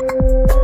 Bye.